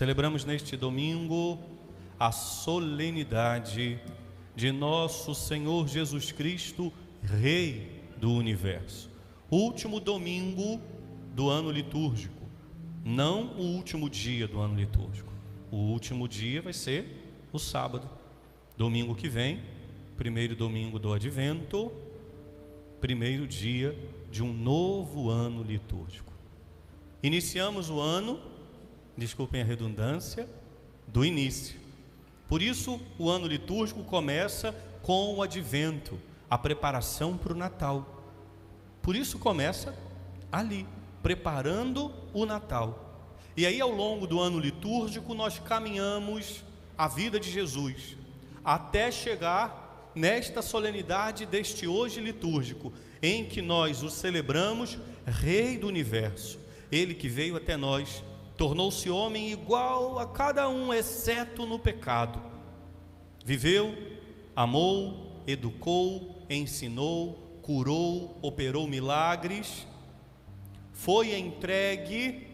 Celebramos neste domingo a solenidade de nosso Senhor Jesus Cristo, Rei do universo. Último domingo do ano litúrgico, não o último dia do ano litúrgico. O último dia vai ser o sábado, domingo que vem, primeiro domingo do advento, primeiro dia de um novo ano litúrgico. Iniciamos o ano desculpem a redundância, do início. Por isso, o ano litúrgico começa com o advento, a preparação para o Natal. Por isso começa ali, preparando o Natal. E aí, ao longo do ano litúrgico, nós caminhamos a vida de Jesus, até chegar nesta solenidade deste hoje litúrgico, em que nós o celebramos Rei do universo, Ele que veio até nós tornou-se homem igual a cada um, exceto no pecado. Viveu, amou, educou, ensinou, curou, operou milagres, foi entregue,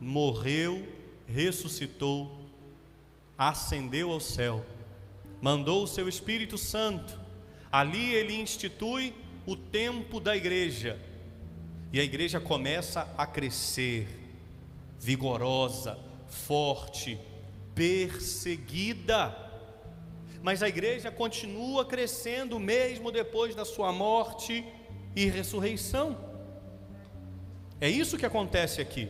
morreu, ressuscitou, ascendeu ao céu, mandou o seu Espírito Santo. Ali ele institui o tempo da igreja. E a igreja começa a crescer vigorosa, forte, perseguida. Mas a igreja continua crescendo mesmo depois da sua morte e ressurreição. É isso que acontece aqui.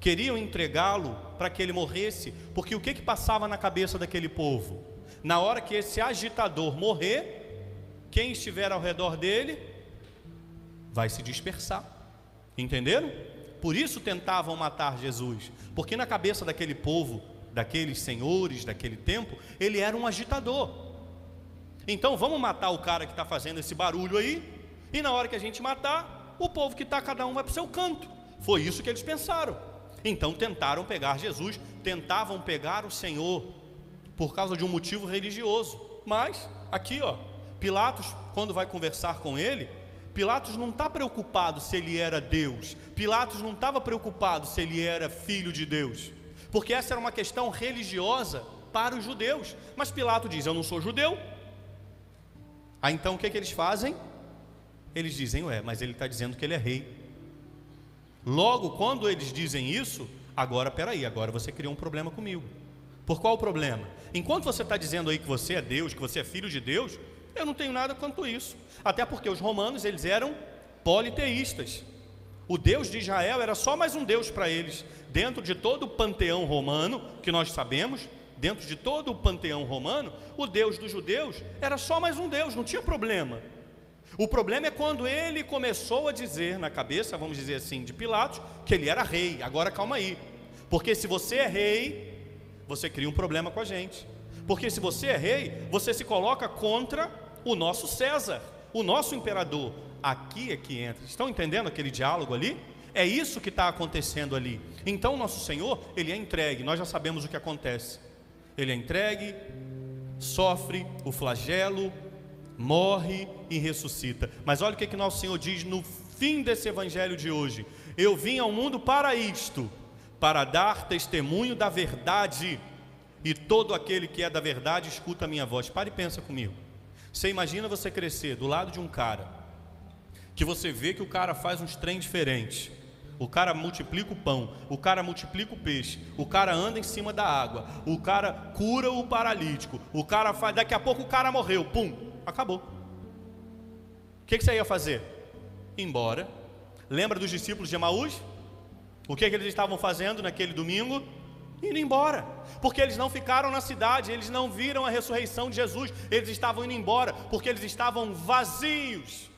Queriam entregá-lo para que ele morresse, porque o que, que passava na cabeça daquele povo? Na hora que esse agitador morrer, quem estiver ao redor dele vai se dispersar. Entenderam? Por isso tentavam matar Jesus, porque na cabeça daquele povo, daqueles senhores daquele tempo, ele era um agitador. Então vamos matar o cara que está fazendo esse barulho aí, e na hora que a gente matar, o povo que está, cada um vai para o seu canto. Foi isso que eles pensaram. Então tentaram pegar Jesus, tentavam pegar o Senhor, por causa de um motivo religioso. Mas, aqui ó, Pilatos, quando vai conversar com ele, Pilatos não está preocupado se ele era Deus, Pilatos não estava preocupado se ele era filho de Deus, porque essa era uma questão religiosa para os judeus. Mas Pilatos diz: Eu não sou judeu. Aí então o que, é que eles fazem? Eles dizem: Ué, mas ele está dizendo que ele é rei. Logo, quando eles dizem isso, agora peraí, agora você criou um problema comigo. Por qual o problema? Enquanto você está dizendo aí que você é Deus, que você é filho de Deus, eu não tenho nada quanto isso. Até porque os romanos, eles eram politeístas. O Deus de Israel era só mais um Deus para eles. Dentro de todo o panteão romano, que nós sabemos, dentro de todo o panteão romano, o Deus dos judeus era só mais um Deus, não tinha problema. O problema é quando ele começou a dizer na cabeça, vamos dizer assim, de Pilatos, que ele era rei. Agora calma aí. Porque se você é rei, você cria um problema com a gente. Porque se você é rei, você se coloca contra o nosso César, o nosso imperador. Aqui é que entra. Estão entendendo aquele diálogo ali? É isso que está acontecendo ali. Então, o nosso Senhor, ele é entregue. Nós já sabemos o que acontece. Ele é entregue, sofre o flagelo, morre e ressuscita. Mas olha o que, que nosso Senhor diz no fim desse evangelho de hoje: Eu vim ao mundo para isto, para dar testemunho da verdade, e todo aquele que é da verdade escuta a minha voz. Pare e pensa comigo. Você imagina você crescer do lado de um cara, que você vê que o cara faz uns trem diferentes. O cara multiplica o pão, o cara multiplica o peixe, o cara anda em cima da água, o cara cura o paralítico, o cara faz. Daqui a pouco o cara morreu, pum, acabou. O que, que você ia fazer? embora. Lembra dos discípulos de Emaús? O que, que eles estavam fazendo naquele domingo? Indo embora, porque eles não ficaram na cidade, eles não viram a ressurreição de Jesus, eles estavam indo embora, porque eles estavam vazios.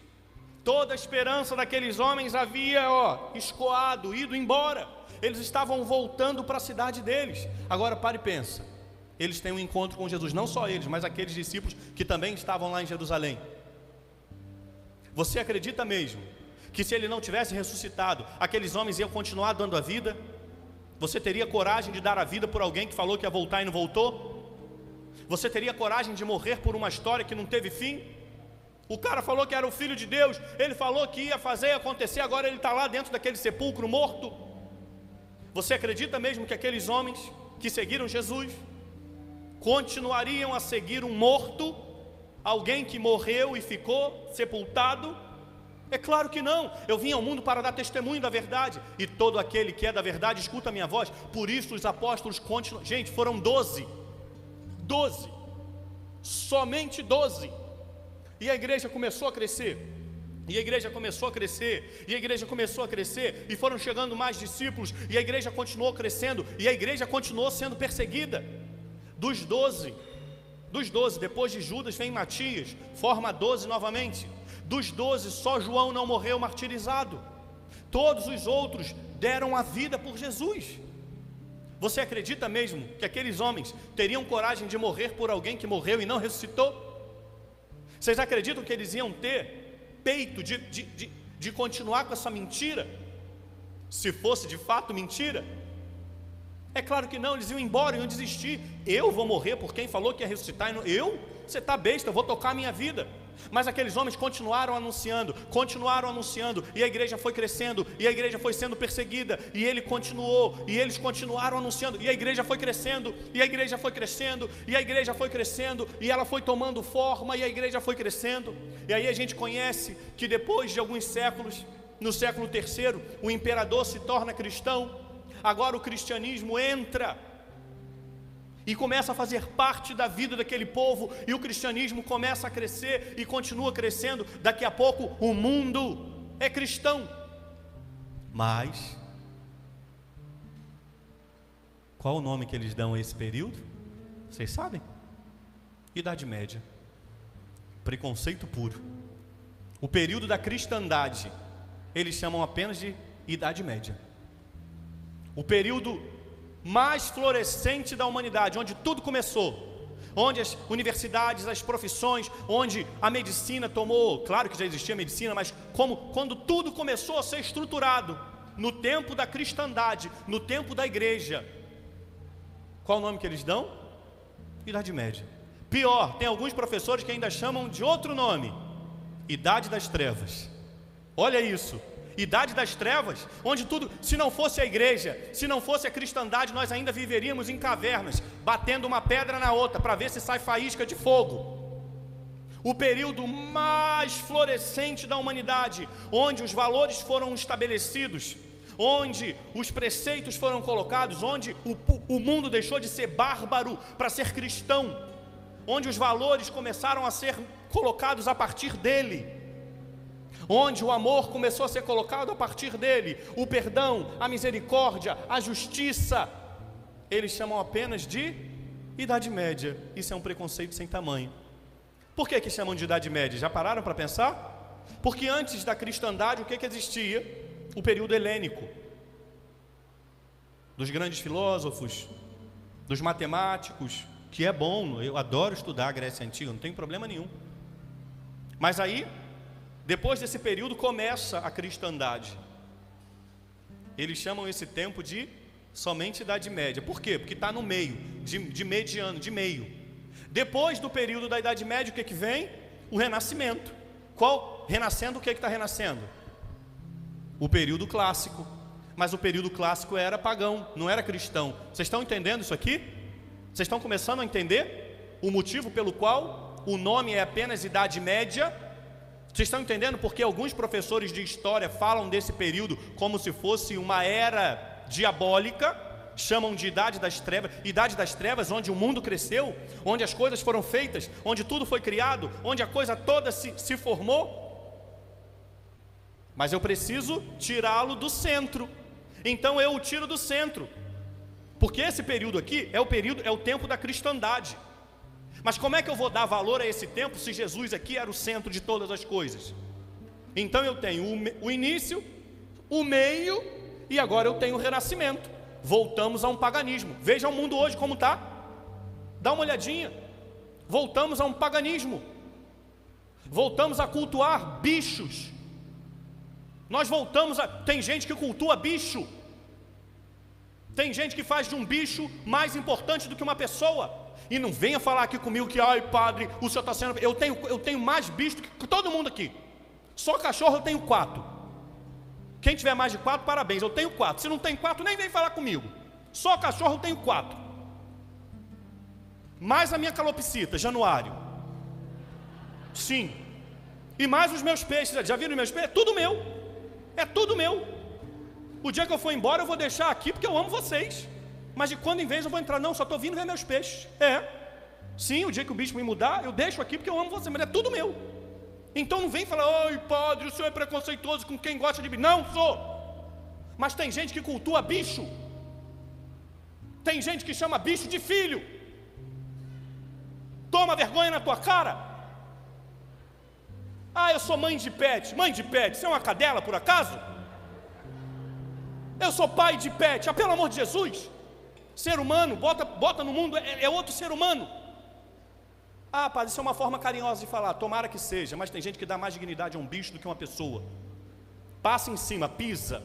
Toda a esperança daqueles homens havia, ó, escoado, ido embora. Eles estavam voltando para a cidade deles. Agora pare e pensa. Eles têm um encontro com Jesus, não só eles, mas aqueles discípulos que também estavam lá em Jerusalém. Você acredita mesmo que se ele não tivesse ressuscitado, aqueles homens iam continuar dando a vida? Você teria coragem de dar a vida por alguém que falou que ia voltar e não voltou? Você teria coragem de morrer por uma história que não teve fim? O cara falou que era o filho de Deus, ele falou que ia fazer acontecer, agora ele está lá dentro daquele sepulcro morto. Você acredita mesmo que aqueles homens que seguiram Jesus continuariam a seguir um morto, alguém que morreu e ficou sepultado? É claro que não. Eu vim ao mundo para dar testemunho da verdade, e todo aquele que é da verdade escuta a minha voz. Por isso os apóstolos continuam. Gente, foram doze. Doze. Somente doze. E a igreja começou a crescer. E a igreja começou a crescer, e a igreja começou a crescer, e foram chegando mais discípulos, e a igreja continuou crescendo, e a igreja continuou sendo perseguida. Dos doze, dos doze, depois de Judas vem Matias, forma doze novamente. Dos doze, só João não morreu martirizado. Todos os outros deram a vida por Jesus. Você acredita mesmo que aqueles homens teriam coragem de morrer por alguém que morreu e não ressuscitou? Vocês acreditam que eles iam ter peito de, de, de, de continuar com essa mentira? Se fosse de fato mentira? É claro que não, eles iam embora, iam desistir. Eu vou morrer por quem falou que ia ressuscitar? Eu? Você está besta, eu vou tocar a minha vida. Mas aqueles homens continuaram anunciando, continuaram anunciando, e a igreja foi crescendo, e a igreja foi sendo perseguida, e ele continuou, e eles continuaram anunciando, e a igreja foi crescendo, e a igreja foi crescendo, e a igreja foi crescendo, e ela foi tomando forma, e a igreja foi crescendo. E aí a gente conhece que depois de alguns séculos, no século terceiro, o imperador se torna cristão, agora o cristianismo entra e começa a fazer parte da vida daquele povo, e o cristianismo começa a crescer e continua crescendo. Daqui a pouco o mundo é cristão. Mas qual o nome que eles dão a esse período? Vocês sabem? Idade Média. Preconceito puro. O período da cristandade, eles chamam apenas de Idade Média. O período mais florescente da humanidade, onde tudo começou, onde as universidades, as profissões, onde a medicina tomou, claro que já existia medicina, mas como quando tudo começou a ser estruturado no tempo da cristandade, no tempo da igreja. Qual o nome que eles dão? Idade Média. Pior, tem alguns professores que ainda chamam de outro nome: Idade das Trevas. Olha isso idade das trevas, onde tudo, se não fosse a igreja, se não fosse a cristandade, nós ainda viveríamos em cavernas, batendo uma pedra na outra para ver se sai faísca de fogo. O período mais florescente da humanidade, onde os valores foram estabelecidos, onde os preceitos foram colocados, onde o, o mundo deixou de ser bárbaro para ser cristão, onde os valores começaram a ser colocados a partir dele onde o amor começou a ser colocado a partir dele, o perdão, a misericórdia, a justiça, eles chamam apenas de Idade Média. Isso é um preconceito sem tamanho. Por que, que chamam de Idade Média? Já pararam para pensar? Porque antes da cristandade, o que, que existia? O período helênico dos grandes filósofos, dos matemáticos, que é bom, eu adoro estudar a Grécia Antiga, não tem problema nenhum. Mas aí depois desse período começa a cristandade. Eles chamam esse tempo de somente Idade Média. Por quê? Porque está no meio, de, de, mediano, de meio. Depois do período da Idade Média, o que, que vem? O Renascimento. Qual? Renascendo, o que está renascendo? O período clássico. Mas o período clássico era pagão, não era cristão. Vocês estão entendendo isso aqui? Vocês estão começando a entender o motivo pelo qual o nome é apenas Idade Média vocês estão entendendo porque alguns professores de história falam desse período como se fosse uma era diabólica, chamam de idade das trevas, idade das trevas, onde o mundo cresceu, onde as coisas foram feitas, onde tudo foi criado, onde a coisa toda se, se formou. Mas eu preciso tirá-lo do centro. Então eu o tiro do centro. Porque esse período aqui é o período, é o tempo da cristandade. Mas como é que eu vou dar valor a esse tempo se Jesus aqui era o centro de todas as coisas? Então eu tenho o início, o meio e agora eu tenho o renascimento. Voltamos a um paganismo. Veja o mundo hoje como está. Dá uma olhadinha. Voltamos a um paganismo. Voltamos a cultuar bichos. Nós voltamos a. Tem gente que cultua bicho. Tem gente que faz de um bicho mais importante do que uma pessoa. E não venha falar aqui comigo que, ai padre, o senhor está sendo. Eu tenho, eu tenho mais bicho que todo mundo aqui. Só cachorro eu tenho quatro. Quem tiver mais de quatro, parabéns. Eu tenho quatro. Se não tem quatro, nem vem falar comigo. Só cachorro eu tenho quatro. Mais a minha calopsita, januário. Sim. E mais os meus peixes. Já viram os meus peixes? É tudo meu. É tudo meu. O dia que eu for embora, eu vou deixar aqui porque eu amo vocês. Mas de quando em vez eu vou entrar, não, só estou vindo ver meus peixes. É. Sim, o dia que o bicho me mudar, eu deixo aqui porque eu amo você, mas é tudo meu. Então não vem falar, oi padre, o senhor é preconceituoso com quem gosta de bicho. Não sou. Mas tem gente que cultua bicho. Tem gente que chama bicho de filho. Toma vergonha na tua cara. Ah, eu sou mãe de pet. Mãe de pet, você é uma cadela por acaso? Eu sou pai de pet. Ah, pelo amor de Jesus. Ser humano, bota, bota no mundo, é, é outro ser humano. Ah, padre, isso é uma forma carinhosa de falar. Tomara que seja, mas tem gente que dá mais dignidade a um bicho do que uma pessoa. Passa em cima, pisa.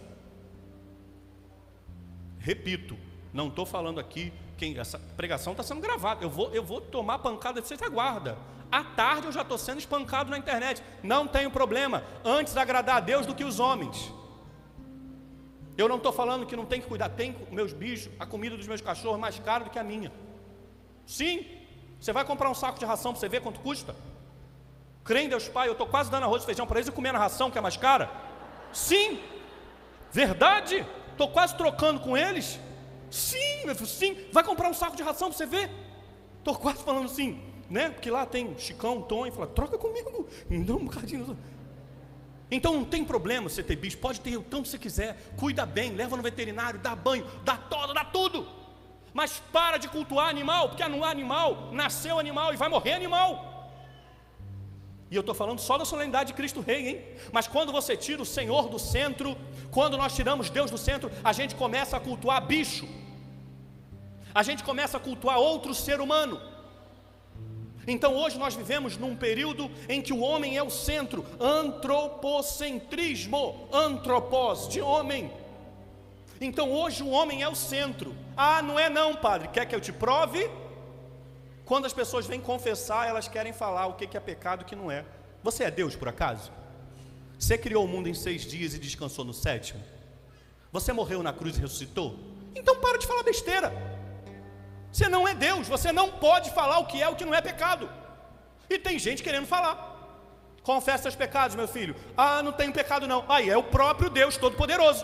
Repito, não estou falando aqui, quem, essa pregação está sendo gravada. Eu vou, eu vou tomar pancada, você aguarda. À tarde eu já estou sendo espancado na internet. Não tenho problema. Antes agradar a Deus do que os homens. Eu não estou falando que não tem que cuidar. Tem meus bichos, a comida dos meus cachorros mais cara do que a minha. Sim, você vai comprar um saco de ração para você ver quanto custa? Crê em Deus Pai, eu estou quase dando arroz e feijão para eles e comendo a ração que é mais cara? Sim, verdade, estou quase trocando com eles. Sim, meu filho, sim, vai comprar um saco de ração para você ver. Estou quase falando assim, né? Porque lá tem Chicão, Tom, e fala, troca comigo, me dá um bocadinho. Então não tem problema você ter bicho, pode ter o tanto que você quiser, cuida bem, leva no veterinário, dá banho, dá todo, dá tudo. Mas para de cultuar animal, porque não é animal, nasceu animal e vai morrer animal. E eu estou falando só da solenidade de Cristo Rei, hein? Mas quando você tira o Senhor do centro, quando nós tiramos Deus do centro, a gente começa a cultuar bicho, a gente começa a cultuar outro ser humano. Então hoje nós vivemos num período em que o homem é o centro, antropocentrismo, antropós, de homem. Então hoje o homem é o centro. Ah, não é não, padre. Quer que eu te prove? Quando as pessoas vêm confessar, elas querem falar o que é pecado e o que não é. Você é Deus por acaso? Você criou o mundo em seis dias e descansou no sétimo? Você morreu na cruz e ressuscitou? Então para de falar besteira. Você não é Deus, você não pode falar o que é o que não é pecado. E tem gente querendo falar. Confessa seus pecados, meu filho. Ah, não tenho pecado não. Aí é o próprio Deus Todo-Poderoso.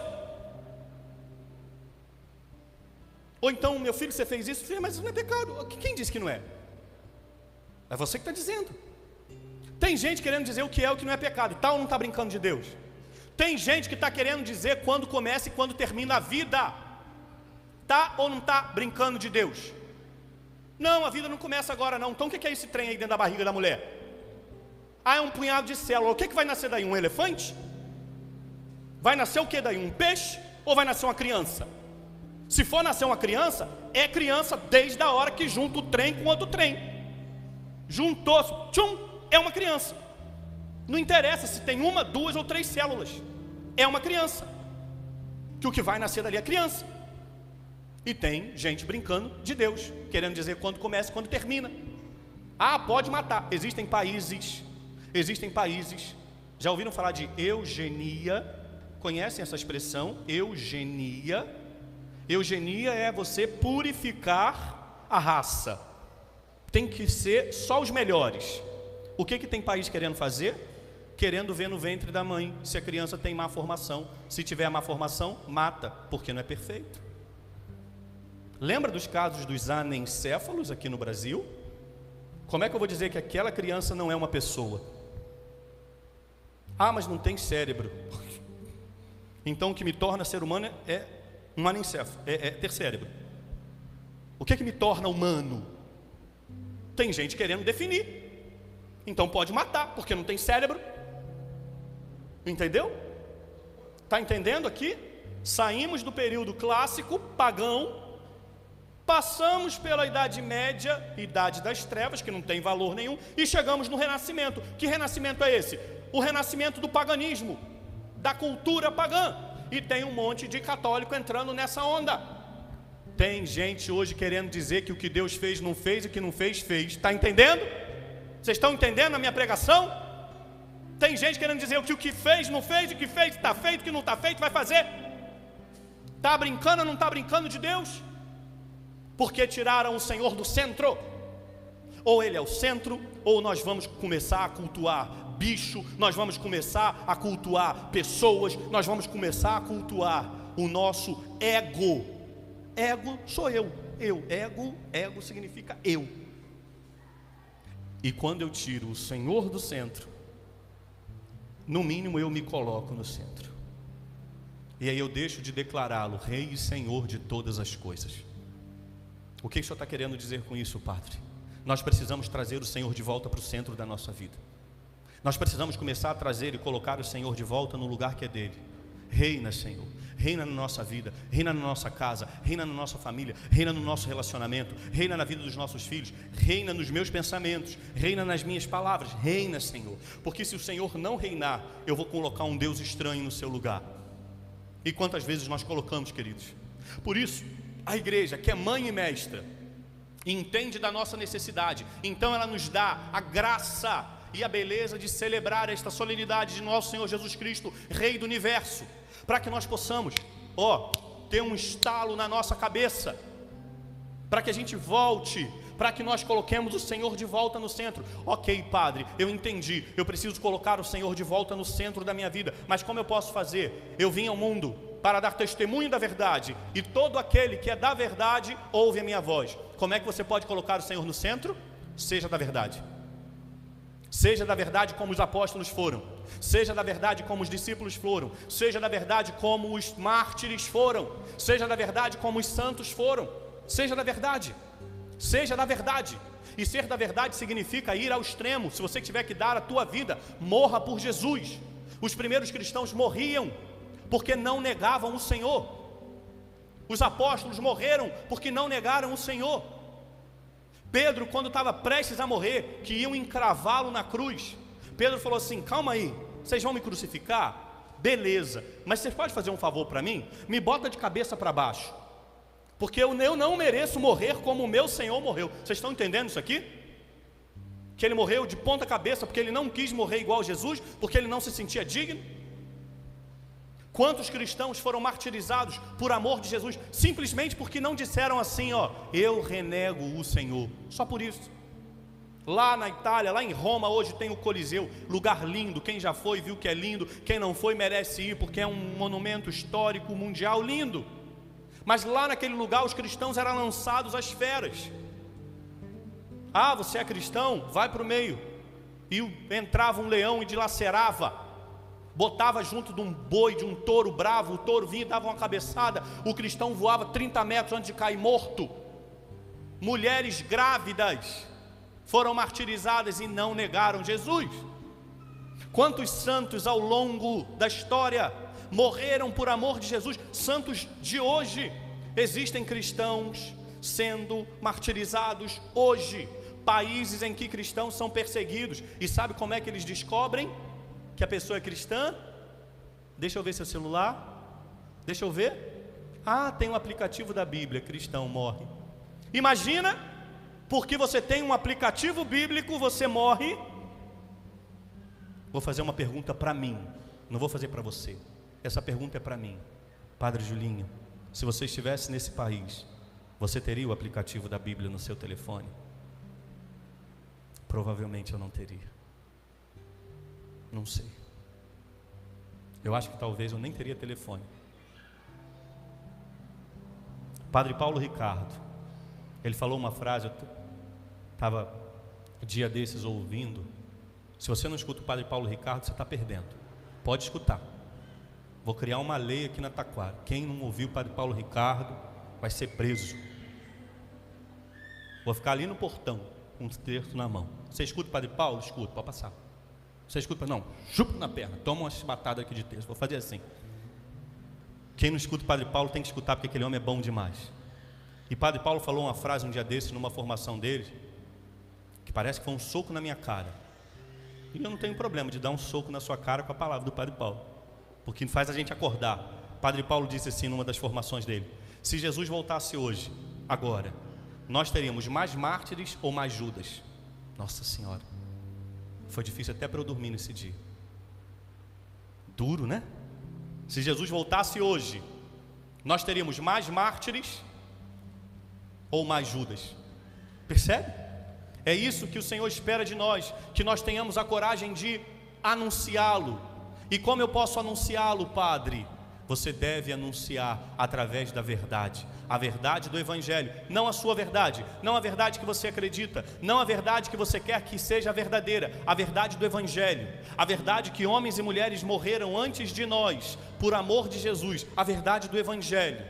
Ou então, meu filho, você fez isso, mas isso não é pecado. Quem disse que não é? É você que está dizendo. Tem gente querendo dizer o que é o que não é pecado. Tal não está brincando de Deus. Tem gente que está querendo dizer quando começa e quando termina a vida. Tá ou não está brincando de Deus? Não, a vida não começa agora não. Então o que é esse trem aí dentro da barriga da mulher? Ah, é um punhado de células. O que, que vai nascer daí? Um elefante? Vai nascer o que daí? Um peixe? Ou vai nascer uma criança? Se for nascer uma criança, é criança desde a hora que junta o trem com outro trem. Juntou, tchum, é uma criança. Não interessa se tem uma, duas ou três células. É uma criança. Que o que vai nascer dali é criança. E tem gente brincando de Deus, querendo dizer quando começa e quando termina. Ah, pode matar. Existem países, existem países. Já ouviram falar de eugenia? Conhecem essa expressão? Eugenia Eugenia é você purificar a raça. Tem que ser só os melhores. O que, que tem país querendo fazer? Querendo ver no ventre da mãe se a criança tem má formação. Se tiver má formação, mata, porque não é perfeito. Lembra dos casos dos anencéfalos aqui no Brasil? Como é que eu vou dizer que aquela criança não é uma pessoa? Ah, mas não tem cérebro. Então o que me torna ser humano é um anencefalo, é, é ter cérebro. O que é que me torna humano? Tem gente querendo definir. Então pode matar, porque não tem cérebro. Entendeu? Está entendendo aqui? Saímos do período clássico, pagão, passamos pela Idade Média, Idade das Trevas, que não tem valor nenhum, e chegamos no Renascimento. Que renascimento é esse? O renascimento do paganismo, da cultura pagã e tem um monte de católico entrando nessa onda. Tem gente hoje querendo dizer que o que Deus fez não fez e o que não fez, fez. Está entendendo? Vocês estão entendendo a minha pregação? Tem gente querendo dizer que o que fez, não fez, o que fez, está feito, o que não está feito, vai fazer. Está brincando ou não está brincando de Deus? Porque tiraram o Senhor do centro. Ou Ele é o centro, ou nós vamos começar a cultuar bicho, nós vamos começar a cultuar pessoas, nós vamos começar a cultuar o nosso ego. Ego sou eu, eu. Ego, ego significa eu. E quando eu tiro o Senhor do centro, no mínimo eu me coloco no centro. E aí eu deixo de declará-lo Rei e Senhor de todas as coisas. O que o Senhor está querendo dizer com isso, Padre? Nós precisamos trazer o Senhor de volta para o centro da nossa vida. Nós precisamos começar a trazer e colocar o Senhor de volta no lugar que é dele. Reina, Senhor reina na nossa vida, reina na nossa casa, reina na nossa família, reina no nosso relacionamento, reina na vida dos nossos filhos, reina nos meus pensamentos, reina nas minhas palavras, reina, Senhor. Porque se o Senhor não reinar, eu vou colocar um Deus estranho no seu lugar. E quantas vezes nós colocamos, queridos? Por isso, a igreja, que é mãe e mestra, entende da nossa necessidade, então ela nos dá a graça e a beleza de celebrar esta solenidade de nosso Senhor Jesus Cristo, Rei do universo para que nós possamos, ó, ter um estalo na nossa cabeça, para que a gente volte, para que nós coloquemos o Senhor de volta no centro. Ok, Padre, eu entendi, eu preciso colocar o Senhor de volta no centro da minha vida, mas como eu posso fazer? Eu vim ao mundo para dar testemunho da verdade, e todo aquele que é da verdade ouve a minha voz. Como é que você pode colocar o Senhor no centro? Seja da verdade. Seja da verdade como os apóstolos foram, seja da verdade como os discípulos foram, seja da verdade como os mártires foram, seja da verdade como os santos foram, seja da verdade, seja da verdade. E ser da verdade significa ir ao extremo. Se você tiver que dar a tua vida, morra por Jesus. Os primeiros cristãos morriam porque não negavam o Senhor. Os apóstolos morreram porque não negaram o Senhor. Pedro, quando estava prestes a morrer, que iam encravá-lo na cruz, Pedro falou assim: calma aí, vocês vão me crucificar? Beleza, mas vocês podem fazer um favor para mim? Me bota de cabeça para baixo, porque eu, não mereço morrer como o meu Senhor morreu. Vocês estão entendendo isso aqui? Que ele morreu de ponta cabeça porque ele não quis morrer igual a Jesus, porque ele não se sentia digno? Quantos cristãos foram martirizados por amor de Jesus, simplesmente porque não disseram assim, ó, eu renego o Senhor, só por isso. Lá na Itália, lá em Roma, hoje tem o Coliseu, lugar lindo. Quem já foi viu que é lindo, quem não foi merece ir, porque é um monumento histórico mundial lindo. Mas lá naquele lugar os cristãos eram lançados às feras. Ah, você é cristão? Vai para o meio. E entrava um leão e dilacerava botava junto de um boi, de um touro bravo, o touro vinha e dava uma cabeçada, o cristão voava 30 metros antes de cair morto. Mulheres grávidas foram martirizadas e não negaram Jesus. Quantos santos ao longo da história morreram por amor de Jesus? Santos de hoje. Existem cristãos sendo martirizados hoje, países em que cristãos são perseguidos. E sabe como é que eles descobrem? que a pessoa é cristã? Deixa eu ver seu celular. Deixa eu ver. Ah, tem um aplicativo da Bíblia, cristão morre. Imagina, porque você tem um aplicativo bíblico, você morre. Vou fazer uma pergunta para mim, não vou fazer para você. Essa pergunta é para mim. Padre Julinho, se você estivesse nesse país, você teria o aplicativo da Bíblia no seu telefone? Provavelmente eu não teria. Não sei. Eu acho que talvez eu nem teria telefone. Padre Paulo Ricardo, ele falou uma frase, eu estava dia desses ouvindo. Se você não escuta o Padre Paulo Ricardo, você está perdendo. Pode escutar. Vou criar uma lei aqui na Taquara. Quem não ouviu o Padre Paulo Ricardo vai ser preso. Vou ficar ali no portão, com um terço na mão. Você escuta o Padre Paulo? Escuta, pode passar. Você escuta, não, chupa na perna, toma uma chibatada aqui de texto, vou fazer assim. Quem não escuta o Padre Paulo tem que escutar porque aquele homem é bom demais. E Padre Paulo falou uma frase um dia desse numa formação dele, que parece que foi um soco na minha cara. E eu não tenho problema de dar um soco na sua cara com a palavra do Padre Paulo, porque faz a gente acordar. Padre Paulo disse assim numa das formações dele: Se Jesus voltasse hoje, agora, nós teríamos mais mártires ou mais Judas? Nossa Senhora. Foi difícil até para eu dormir nesse dia. Duro, né? Se Jesus voltasse hoje, nós teríamos mais mártires ou mais Judas? Percebe? É isso que o Senhor espera de nós, que nós tenhamos a coragem de anunciá-lo. E como eu posso anunciá-lo, Padre? Você deve anunciar através da verdade, a verdade do Evangelho, não a sua verdade, não a verdade que você acredita, não a verdade que você quer que seja verdadeira, a verdade do Evangelho, a verdade que homens e mulheres morreram antes de nós, por amor de Jesus, a verdade do Evangelho.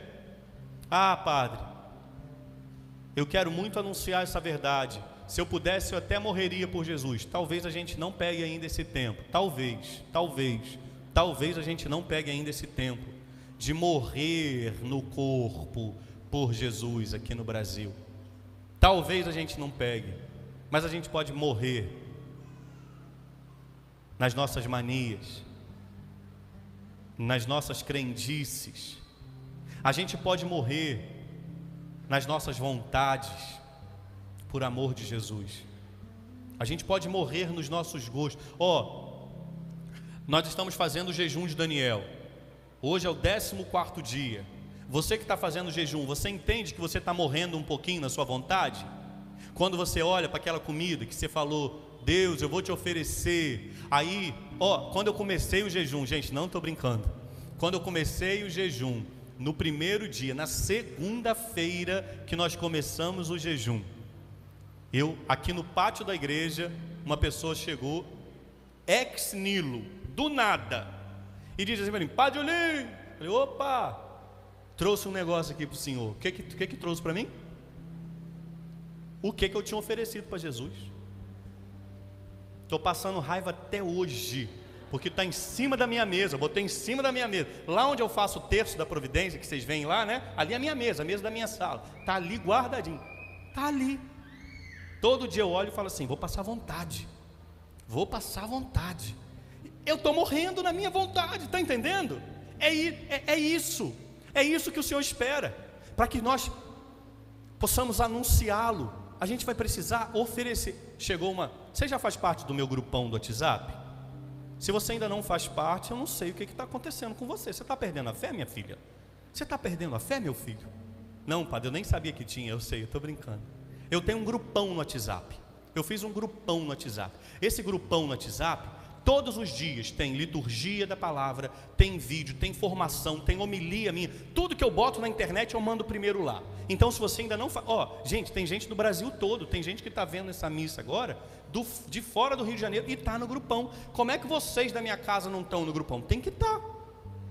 Ah, Padre, eu quero muito anunciar essa verdade. Se eu pudesse, eu até morreria por Jesus. Talvez a gente não pegue ainda esse tempo. Talvez, talvez, talvez a gente não pegue ainda esse tempo de morrer no corpo por Jesus aqui no Brasil. Talvez a gente não pegue, mas a gente pode morrer nas nossas manias, nas nossas crendices. A gente pode morrer nas nossas vontades por amor de Jesus. A gente pode morrer nos nossos gostos. Ó, oh, nós estamos fazendo o jejum de Daniel. Hoje é o 14 dia. Você que está fazendo o jejum, você entende que você está morrendo um pouquinho na sua vontade? Quando você olha para aquela comida que você falou, Deus, eu vou te oferecer. Aí, ó, quando eu comecei o jejum, gente, não estou brincando. Quando eu comecei o jejum, no primeiro dia, na segunda-feira que nós começamos o jejum, eu, aqui no pátio da igreja, uma pessoa chegou, ex nilo, do nada, e disse assim para mim: Padre Olim, falei, opa, trouxe um negócio aqui para o senhor. O que que, que, que trouxe para mim? O que que eu tinha oferecido para Jesus? Estou passando raiva até hoje, porque está em cima da minha mesa, botei em cima da minha mesa. Lá onde eu faço o terço da providência, que vocês veem lá, né? Ali é a minha mesa, a mesa da minha sala. Está ali guardadinho. Está ali. Todo dia eu olho e falo assim: vou passar vontade. Vou passar vontade. Eu estou morrendo na minha vontade, está entendendo? É, é, é isso. É isso que o Senhor espera. Para que nós possamos anunciá-lo. A gente vai precisar oferecer. Chegou uma. Você já faz parte do meu grupão do WhatsApp? Se você ainda não faz parte, eu não sei o que está acontecendo com você. Você está perdendo a fé, minha filha? Você está perdendo a fé, meu filho? Não, padre, eu nem sabia que tinha, eu sei, eu estou brincando. Eu tenho um grupão no WhatsApp. Eu fiz um grupão no WhatsApp. Esse grupão no WhatsApp, todos os dias tem liturgia da palavra, tem vídeo, tem formação, tem homilia minha. Tudo que eu boto na internet eu mando primeiro lá. Então, se você ainda não faz. Ó, gente, tem gente do Brasil todo, tem gente que está vendo essa missa agora, do, de fora do Rio de Janeiro, e está no grupão. Como é que vocês da minha casa não estão no grupão? Tem que estar. Tá.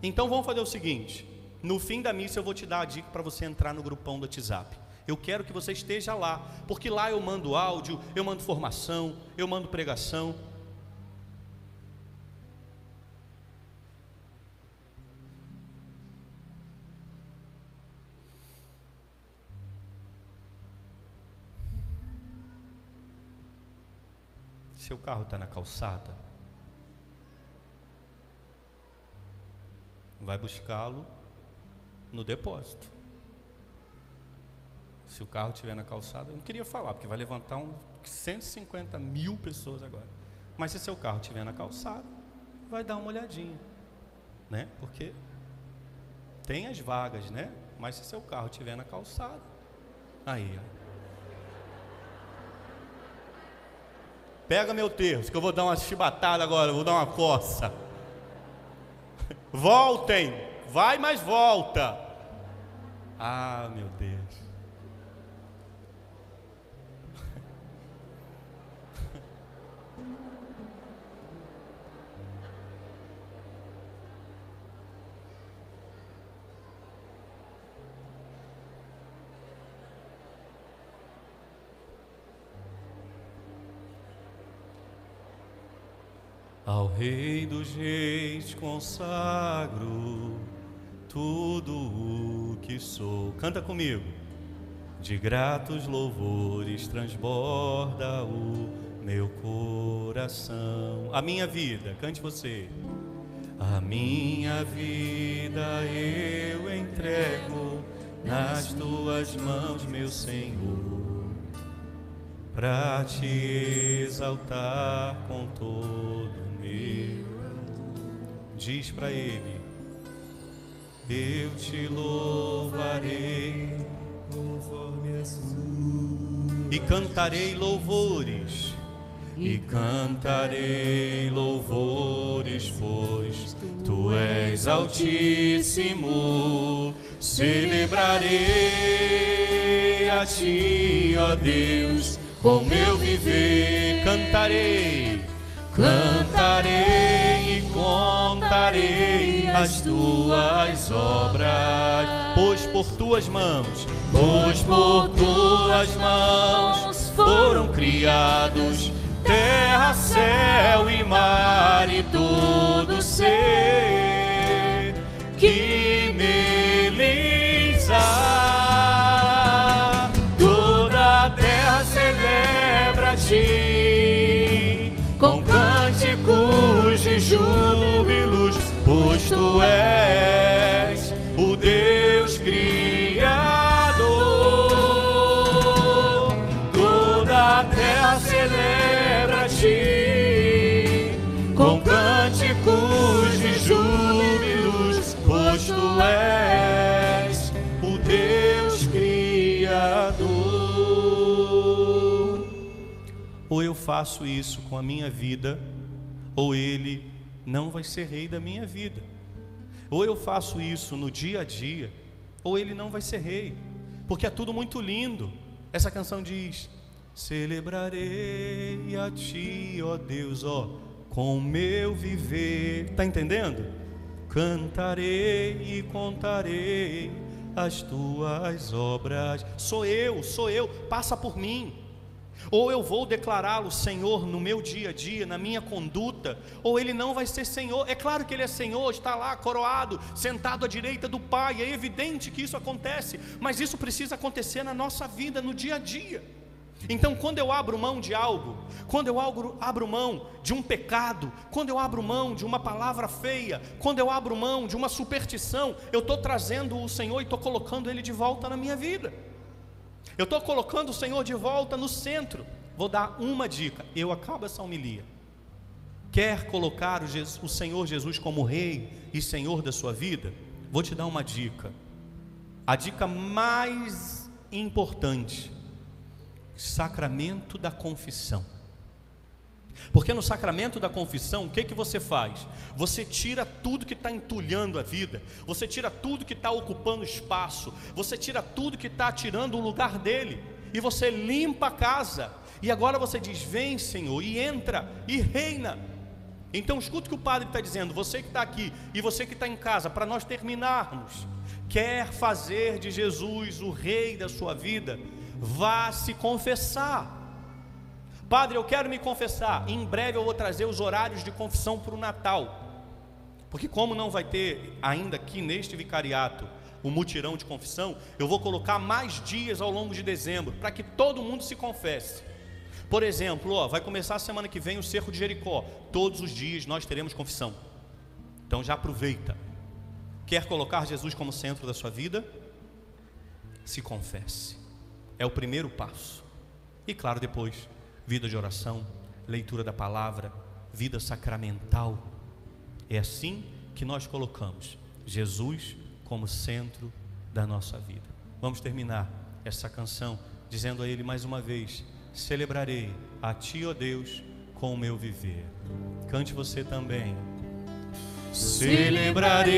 Então, vamos fazer o seguinte: no fim da missa eu vou te dar a dica para você entrar no grupão do WhatsApp. Eu quero que você esteja lá, porque lá eu mando áudio, eu mando formação, eu mando pregação. Seu carro está na calçada, vai buscá-lo no depósito. Se o carro estiver na calçada, eu não queria falar, porque vai levantar um 150 mil pessoas agora. Mas se seu carro estiver na calçada, vai dar uma olhadinha, né? Porque tem as vagas, né? Mas se seu carro estiver na calçada, aí, ó. Pega meu terço, que eu vou dar uma chibatada agora, vou dar uma coça. Voltem, vai, mas volta. Ah, meu Deus. Ao Rei dos Reis consagro tudo o que sou. Canta comigo. De gratos louvores transborda o meu coração. A minha vida, cante você. A minha vida eu entrego nas tuas mãos, meu Senhor para te exaltar com todo diz para ele: Eu te louvarei e cantarei louvores. E cantarei louvores, pois tu és altíssimo. Celebrarei a ti, ó Deus, com meu viver. Cantarei, cantarei e contarei as tuas obras. Pois por tuas mãos, pois por tuas mãos foram criados terra, céu e mar e todo ser que Ou eu faço isso com a minha vida, ou ele não vai ser rei da minha vida. Ou eu faço isso no dia a dia, ou ele não vai ser rei, porque é tudo muito lindo. Essa canção diz: Celebrarei a ti, ó Deus, ó, com meu viver. Tá entendendo? Cantarei e contarei as tuas obras. Sou eu, sou eu, passa por mim. Ou eu vou declará-lo Senhor no meu dia a dia, na minha conduta, ou ele não vai ser Senhor. É claro que ele é Senhor, está lá coroado, sentado à direita do Pai. É evidente que isso acontece, mas isso precisa acontecer na nossa vida, no dia a dia. Então, quando eu abro mão de algo, quando eu abro, mão de um pecado, quando eu abro mão de uma palavra feia, quando eu abro mão de uma superstição, eu estou trazendo o Senhor e estou colocando Ele de volta na minha vida. Eu estou colocando o Senhor de volta no centro. Vou dar uma dica. Eu acabo essa homilia. Quer colocar o, Jesus, o Senhor Jesus como Rei e Senhor da sua vida? Vou te dar uma dica. A dica mais importante: sacramento da confissão. Porque no sacramento da confissão, o que, que você faz? Você tira tudo que está entulhando a vida, você tira tudo que está ocupando espaço, você tira tudo que está tirando o lugar dele, e você limpa a casa, e agora você diz: Vem, Senhor, e entra e reina. Então, escuta o que o padre está dizendo, você que está aqui e você que está em casa, para nós terminarmos, quer fazer de Jesus o rei da sua vida, vá se confessar. Padre, eu quero me confessar. Em breve eu vou trazer os horários de confissão para o Natal. Porque, como não vai ter ainda aqui neste vicariato o mutirão de confissão, eu vou colocar mais dias ao longo de dezembro para que todo mundo se confesse. Por exemplo, ó, vai começar a semana que vem o cerco de Jericó. Todos os dias nós teremos confissão. Então já aproveita. Quer colocar Jesus como centro da sua vida? Se confesse. É o primeiro passo. E claro, depois vida de oração, leitura da palavra, vida sacramental. É assim que nós colocamos Jesus como centro da nossa vida. Vamos terminar essa canção dizendo a Ele mais uma vez: Celebrarei a Ti, ó Deus, com o meu viver. Cante você também. Celebrarei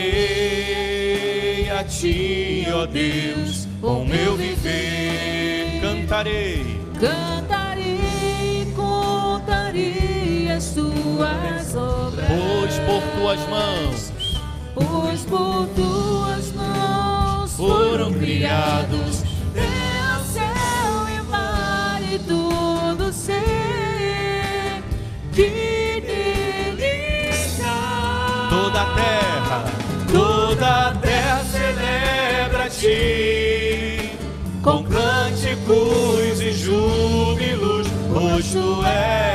a Ti, ó Deus, com o meu viver. Cantarei. Cantarei, tuas obras. Pois por tuas mãos. Pois por tuas mãos. Foram criados. terra, céu e mar e tudo ser. Que nele está. toda a terra, toda a terra celebra ti, com cânticos e júbilos, pois tu és